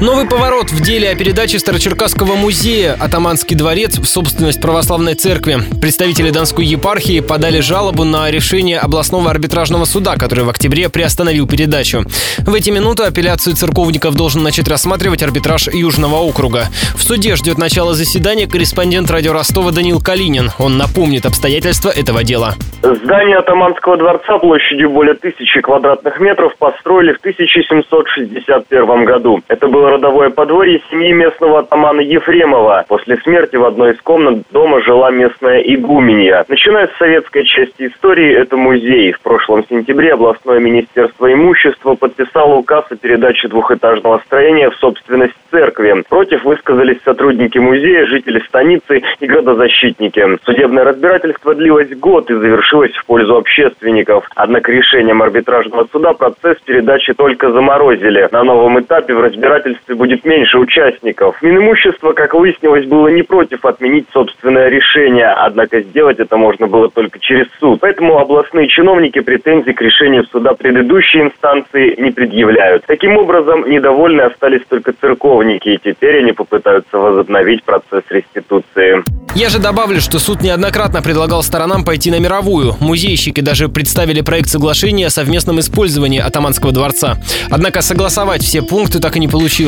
Новый поворот в деле о передаче Старочеркасского музея «Атаманский дворец» в собственность православной церкви. Представители Донской епархии подали жалобу на решение областного арбитражного суда, который в октябре приостановил передачу. В эти минуты апелляцию церковников должен начать рассматривать арбитраж Южного округа. В суде ждет начало заседания корреспондент радио Ростова Данил Калинин. Он напомнит обстоятельства этого дела. Здание Атаманского дворца площадью более тысячи квадратных метров построили в 1761 году. Это было родовое подворье семьи местного атамана Ефремова. После смерти в одной из комнат дома жила местная игуменья. Начиная с советской части истории, это музей. В прошлом сентябре областное министерство имущества подписало указ о передаче двухэтажного строения в собственность церкви. Против высказались сотрудники музея, жители станицы и градозащитники. Судебное разбирательство длилось год и завершилось в пользу общественников. Однако решением арбитражного суда процесс передачи только заморозили. На новом этапе в разбирательстве будет меньше участников. Минимущество, как выяснилось, было не против отменить собственное решение, однако сделать это можно было только через суд. Поэтому областные чиновники претензий к решению суда предыдущей инстанции не предъявляют. Таким образом, недовольны остались только церковники, и теперь они попытаются возобновить процесс реституции. Я же добавлю, что суд неоднократно предлагал сторонам пойти на мировую. Музейщики даже представили проект соглашения о совместном использовании Атаманского дворца. Однако согласовать все пункты так и не получилось.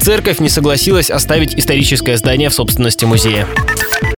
Церковь не согласилась оставить историческое здание в собственности музея.